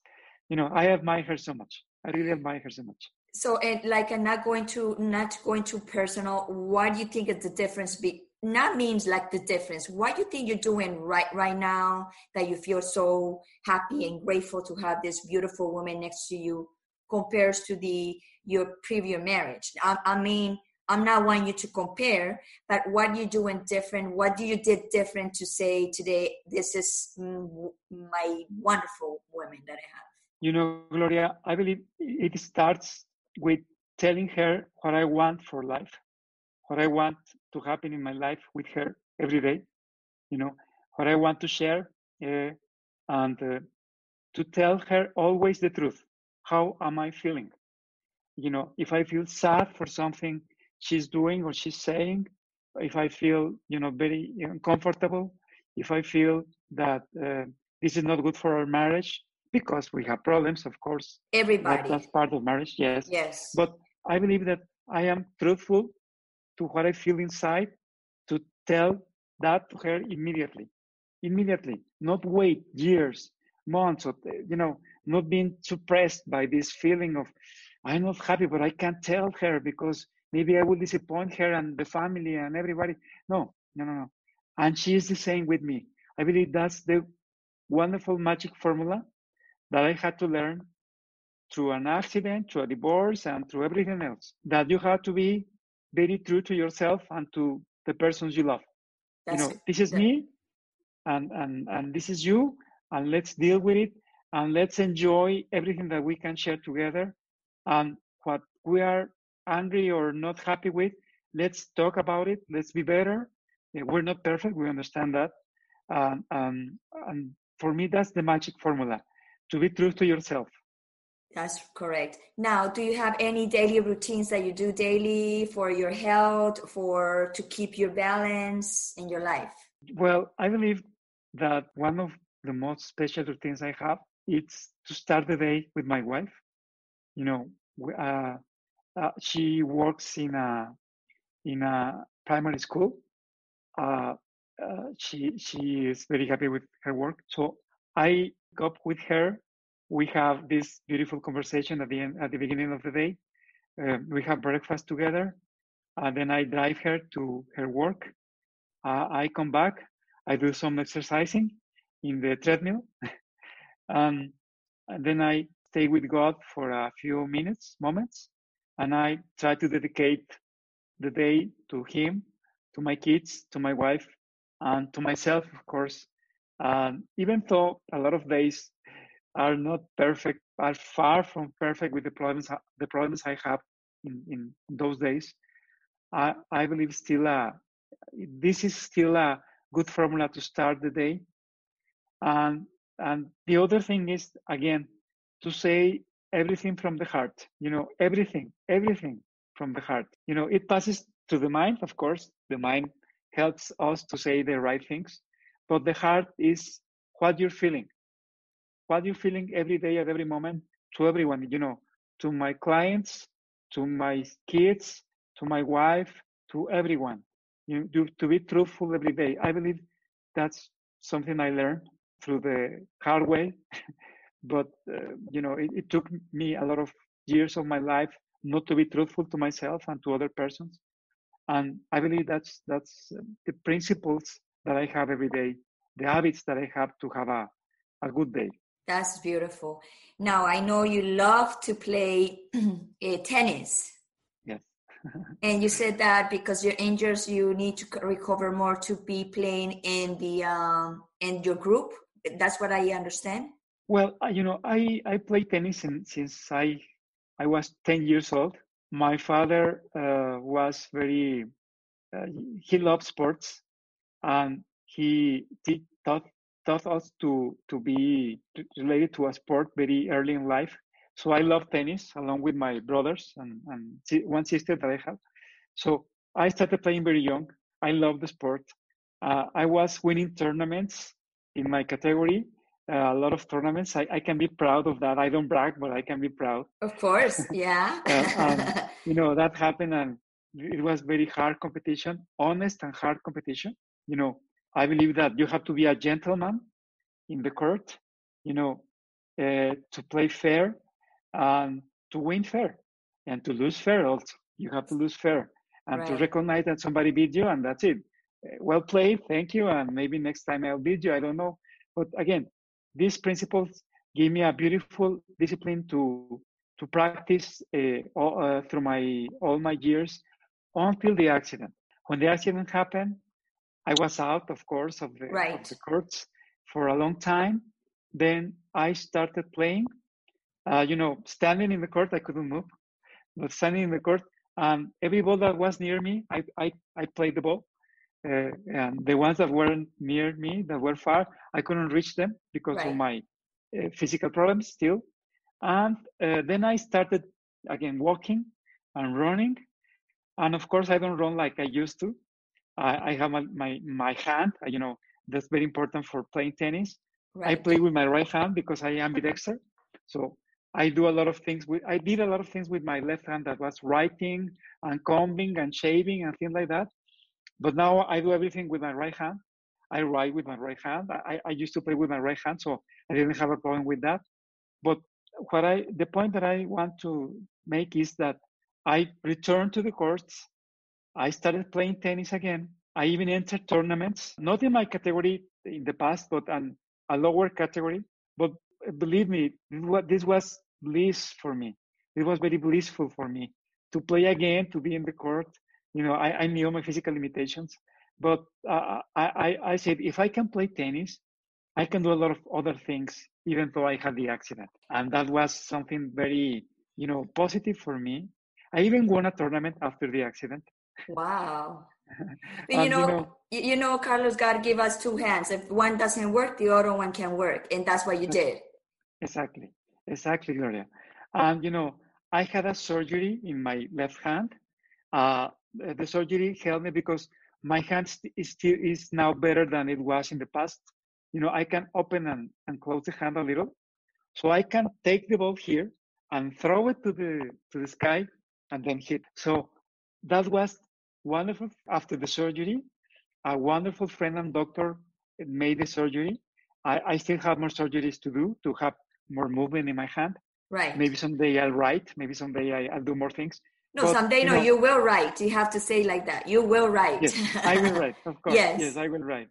you know, I admire her so much. I really admire her so much. So, and like, I'm not going to not going to personal. What do you think is the difference? Be not means like the difference. What you think you're doing right right now that you feel so happy and grateful to have this beautiful woman next to you compares to the your previous marriage? I, I mean, I'm not wanting you to compare, but what you doing different? What do you did different to say today? This is my wonderful woman that I have. You know, Gloria, I believe it starts with telling her what I want for life, what I want to happen in my life with her every day, you know, what I want to share, uh, and uh, to tell her always the truth. How am I feeling? You know, if I feel sad for something she's doing or she's saying, if I feel, you know, very uncomfortable, if I feel that uh, this is not good for our marriage, because we have problems, of course. Everybody. That, that's part of marriage, yes. Yes. But I believe that I am truthful to what I feel inside to tell that to her immediately. Immediately. Not wait years, months, or, eh, you know, not being suppressed by this feeling of, I'm not happy, but I can't tell her because maybe I will disappoint her and the family and everybody. No, no, no, no. And she is the same with me. I believe that's the wonderful magic formula that I had to learn through an accident, through a divorce, and through everything else. That you have to be very true to yourself and to the persons you love. That's, you know, this is that, me, and and and this is you, and let's deal with it, and let's enjoy everything that we can share together, and what we are angry or not happy with, let's talk about it. Let's be better. We're not perfect. We understand that, um, um, and for me, that's the magic formula to be true to yourself. That's correct. Now, do you have any daily routines that you do daily for your health, for to keep your balance in your life? Well, I believe that one of the most special routines I have is to start the day with my wife. You know, uh, uh, she works in a in a primary school. Uh, uh she she is very happy with her work, so I up with her. We have this beautiful conversation at the end, at the beginning of the day. Uh, we have breakfast together. and then I drive her to her work. Uh, I come back. I do some exercising in the treadmill. [laughs] um, and then I stay with God for a few minutes, moments, and I try to dedicate the day to Him, to my kids, to my wife, and to myself, of course, and even though a lot of days are not perfect, are far from perfect with the problems the problems I have in, in those days, I, I believe still a, this is still a good formula to start the day. And and the other thing is again to say everything from the heart. You know, everything, everything from the heart. You know, it passes to the mind, of course. The mind helps us to say the right things, but the heart is what you're feeling, what you're feeling every day at every moment to everyone, you know, to my clients, to my kids, to my wife, to everyone. You, do, to be truthful every day. I believe that's something I learned through the hard way. [laughs] but uh, you know, it, it took me a lot of years of my life not to be truthful to myself and to other persons. And I believe that's that's the principles that I have every day, the habits that I have to have a, a good day. That's beautiful. Now I know you love to play uh, [clears throat] tennis. Yes. [laughs] and you said that because your injuries, you need to recover more to be playing in the um, in your group. That's what I understand. Well, you know, I I play tennis since I I was ten years old. My father uh, was very uh, he loved sports, and he taught taught us to to be related to a sport very early in life. So I love tennis along with my brothers and, and one sister that I have. So I started playing very young. I love the sport. Uh, I was winning tournaments in my category, uh, a lot of tournaments. I, I, can be proud of that. I don't brag, but I can be proud. Of course, [laughs] yeah. uh, [laughs] you know, that happened and it was very hard competition, honest and hard competition. You know, I believe that you have to be a gentleman in the court, you know, uh, to play fair and to win fair and to lose fair also. You have to lose fair and right. to recognize that somebody beat you and that's it. Uh, well played, thank you, and maybe next time I'll beat you. I don't know, but again, these principles give me a beautiful discipline to to practice uh, all, uh, through my all my years until the accident. When the accident happened, I was out, of course, of the, right. of the courts for a long time. Then I started playing. Uh, you know, standing in the court, I couldn't move, but standing in the court, and every ball that was near me, I I, I played the ball. Uh, and the ones that weren't near me, that were far, I couldn't reach them because right. of my uh, physical problems still. And uh, then I started again walking and running. And of course, I don't run like I used to. I, I have my, my, my hand, uh, you know, that's very important for playing tennis. Right. I play with my right hand because I am ambidextrous. So I do a lot of things with, I did a lot of things with my left hand that was writing and combing and shaving and things like that. But now I do everything with my right hand. I write with my right hand. I, I used to play with my right hand, so I didn't have a problem with that. But what I, the point that I want to make is that I return to the courts I started playing tennis again. I even entered tournaments, not in my category in the past, but an, a lower category. But believe me, this was bliss for me. It was very blissful for me to play again, to be in the court. You know, I, I knew my physical limitations, but uh, I, I, I said, if I can play tennis, I can do a lot of other things, even though I had the accident. And that was something very, you know, positive for me. I even won a tournament after the accident. Wow. [laughs] you, know, you know, you know, Carlos, God give us two hands. If one doesn't work, the other one can work, and that's what you did. Exactly, exactly, Gloria. And you know, I had a surgery in my left hand. Uh, the surgery helped me because my hand is still is now better than it was in the past. You know, I can open and, and close the hand a little, so I can take the ball here and throw it to the to the sky and then hit. So that was wonderful after the surgery. A wonderful friend and doctor made the surgery. I, I still have more surgeries to do to have more movement in my hand. Right. Maybe someday I'll write. Maybe someday I, will do more things. No, but, someday, no, know, you will write. You have to say like that. You will write. Yes, I will write. Of [laughs] course. yes. Yes, I will write.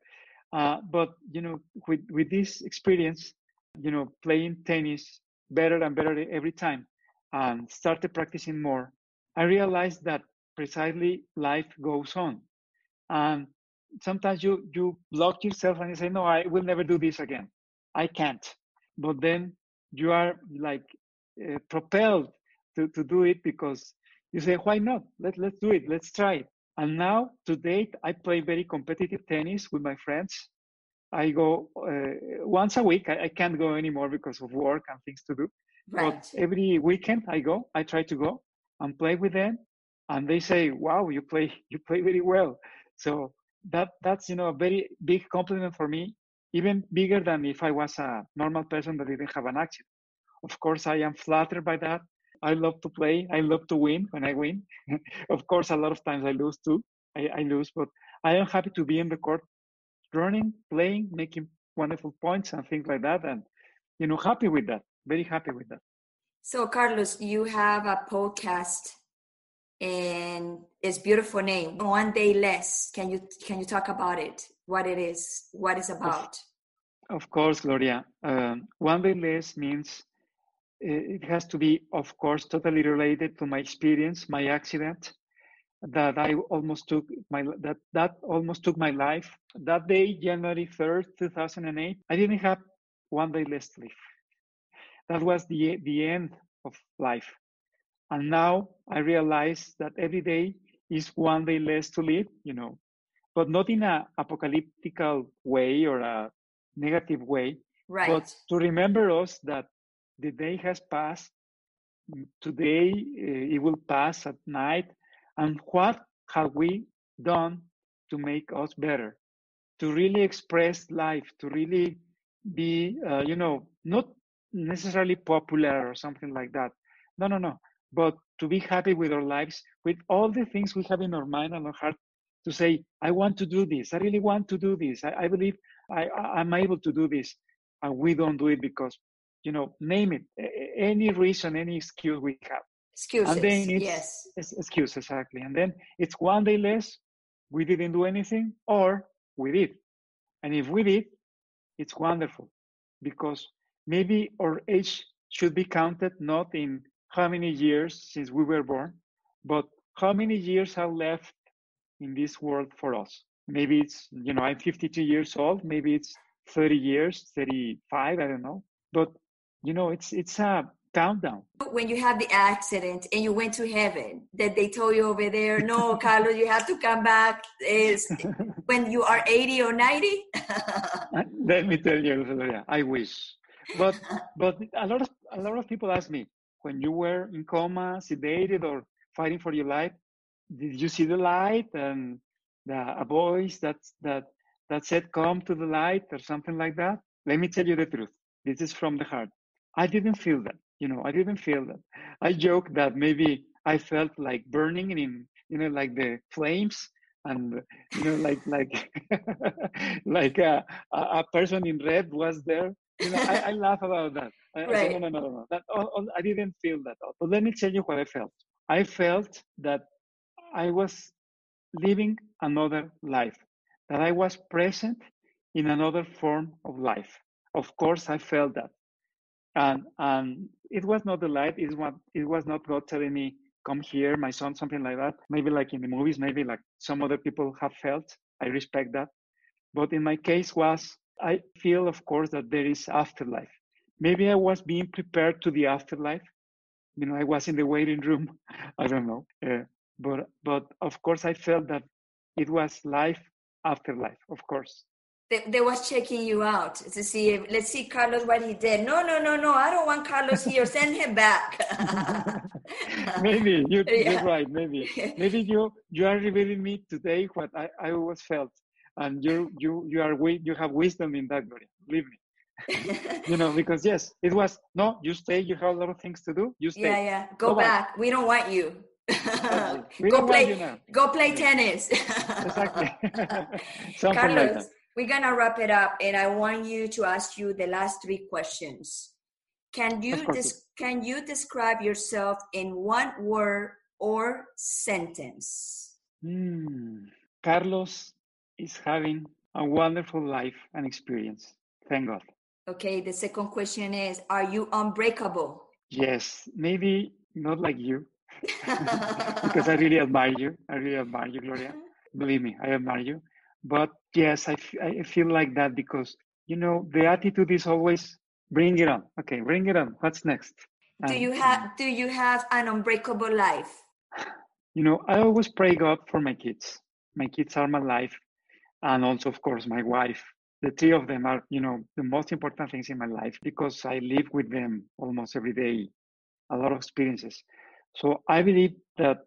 Uh, but you know, with with this experience, you know, playing tennis better and better every time, and started practicing more, I realized that precisely life goes on. And sometimes you you block yourself and you say, no, I will never do this again. I can't. But then you are like uh, propelled to, to do it because you say, why not? Let, let's do it. Let's try it. And now to date, I play very competitive tennis with my friends. I go uh, once a week. I, I, can't go anymore because of work and things to do. Right. But every weekend I go, I try to go and play with them and they say, "Wow, you play you play very well." So that that's you know a very big compliment for me, even bigger than if I was a normal person that didn't have an accident. Of course, I am flattered by that. I love to play. I love to win when I win. [laughs] of course, a lot of times I lose too. I, I lose, but I am happy to be in the court running, playing, making wonderful points and things like that. And, you know, happy with that. Very happy with that. So, Carlos, you have a podcast and it's beautiful name. One day less. Can you can you talk about it? What it is what it's about? of, of course gloria. Um, one day less means it has to be of course totally related to my experience my accident that i almost took my that that almost took my life. That day january 3rd 2008 i didn't have one day less to live. That was the the end of life and now I realize that every day is one day less to live, you know, but not in a apocalyptical way or a negative way, right. but to remember us that the day has passed. Today uh, it will pass at night, and what have we done to make us better? To really express life, to really be, uh, you know, not necessarily popular or something like that. No, no, no but to be happy with our lives, with all the things we have in our mind and our heart, to say, I want to do this. I really want to do this. I, I believe I, I'm able to do this. And we don't do it because, you know, name it, any reason, any excuse we have. Excuses, and then it's, yes. It's excuse, exactly. And then it's one day less, we didn't do anything, or we did. And if we did, it's wonderful because maybe our age should be counted not in how many years since we were born, but how many years are left in this world for us. Maybe it's, you know, I'm 52 years old, maybe it's 30 years, 35, I don't know. But, you know, it's it's a countdown. When you have the accident and you went to heaven, that they told you over there, no, Carlos, you have to come back is when you are 80 or 90? Uh, let me tell you, I wish. But but a lot of a lot of people ask me, when you were in coma, sedated, or fighting for your life, did you see the light and the, a voice that that that said, "Come to the light" or something like that? Let me tell you the truth. This is from the heart. I didn't feel that. You know, I didn't feel that. I joke that maybe I felt like burning in, you know, like the flames and you know like like [laughs] like uh, a, a person in red was there you know I, I laugh about that I, right. I say, no no no no that oh, oh, i didn't feel that but let me tell you what i felt i felt that i was living another life that i was present in another form of life of course i felt that and and it was not the light it was it was not god telling me come here, my son, something like that. Maybe like in the movies, maybe like some other people have felt. I respect that. But in my case was I feel of course that there is afterlife. Maybe I was being prepared to the afterlife. You know, I was in the waiting room. [laughs] I don't know. Uh, but but of course I felt that it was life after life, of course they, they was checking you out to see if let's see Carlos what he did. No, no, no, no. I don't want Carlos here. Send him back. [laughs] maybe you, [laughs] yeah. you're right. Maybe maybe you you are revealing me today what I, I always felt, and you you you are you have wisdom in that, Gloria. Believe me. [laughs] you know because yes, it was no. You stay. You have a lot of things to do. You stay. Yeah, yeah. Go, go back. back. We don't want you. [laughs] go play. Go play tennis. [laughs] exactly. Carlos, like we're gonna wrap it up, and I want you to ask you the last three questions. Can you des- can you describe yourself in one word or sentence? Mm. Carlos is having a wonderful life and experience. Thank God. Okay, the second question is Are you unbreakable? Yes, maybe not like you, [laughs] because I really [laughs] admire you. I really admire you, Gloria. Believe me, I admire you. But yes, I, f- I feel like that because, you know, the attitude is always bring it on. Okay, bring it on. What's next? do you have do you have an unbreakable life? You know, I always pray God for my kids. My kids are my life, and also, of course, my wife. The three of them are, you know, the most important things in my life because I live with them almost every day. A lot of experiences. So I believe that,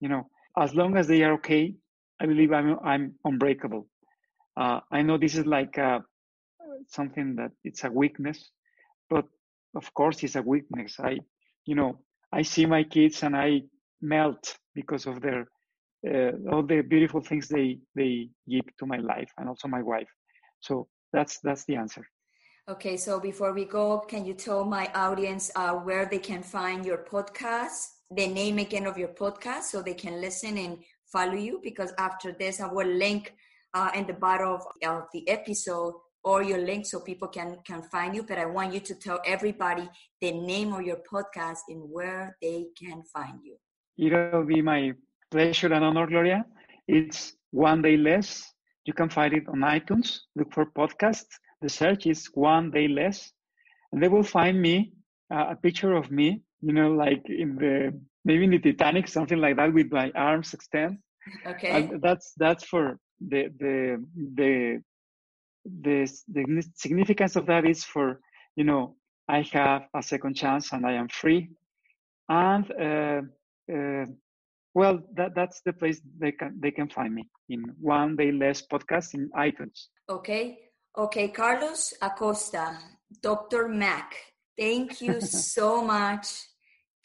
you know, as long as they are okay, I believe I'm I'm unbreakable. Uh, I know this is like uh, something that it's a weakness, but of course it's a weakness. I, you know, I see my kids and I melt because of their uh, all the beautiful things they they give to my life and also my wife. So that's that's the answer. Okay, so before we go, can you tell my audience uh, where they can find your podcast, the name again of your podcast, so they can listen and follow you? Because after this, I will link uh, in the bottom of, of the episode or your link so people can can find you. But I want you to tell everybody the name of your podcast and where they can find you. It'll be my pleasure and honor, Gloria. It's one day less. You can find it on iTunes. Look for podcasts the search is one day less, and they will find me uh, a picture of me, you know, like in the maybe in the Titanic, something like that, with my arms extended. Okay. And that's that's for the the the the the significance of that is for you know I have a second chance and I am free, and uh, uh, well that that's the place they can they can find me in one day less podcast in iTunes. Okay, Okay, Carlos Acosta, Dr. Mac, thank you [laughs] so much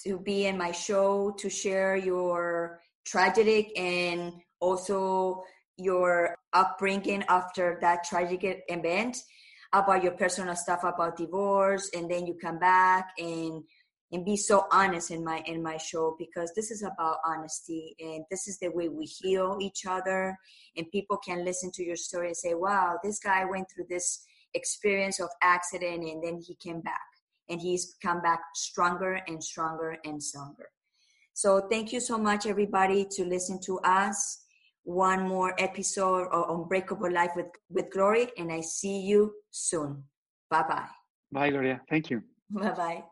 to be in my show to share your tragic and also your upbringing after that tragic event about your personal stuff about divorce and then you come back and and be so honest in my in my show because this is about honesty and this is the way we heal each other and people can listen to your story and say wow this guy went through this experience of accident and then he came back and he's come back stronger and stronger and stronger. So thank you so much everybody to listen to us. One more episode of unbreakable life with with glory and i see you soon. Bye bye bye gloria. Thank you. [laughs] Bye bye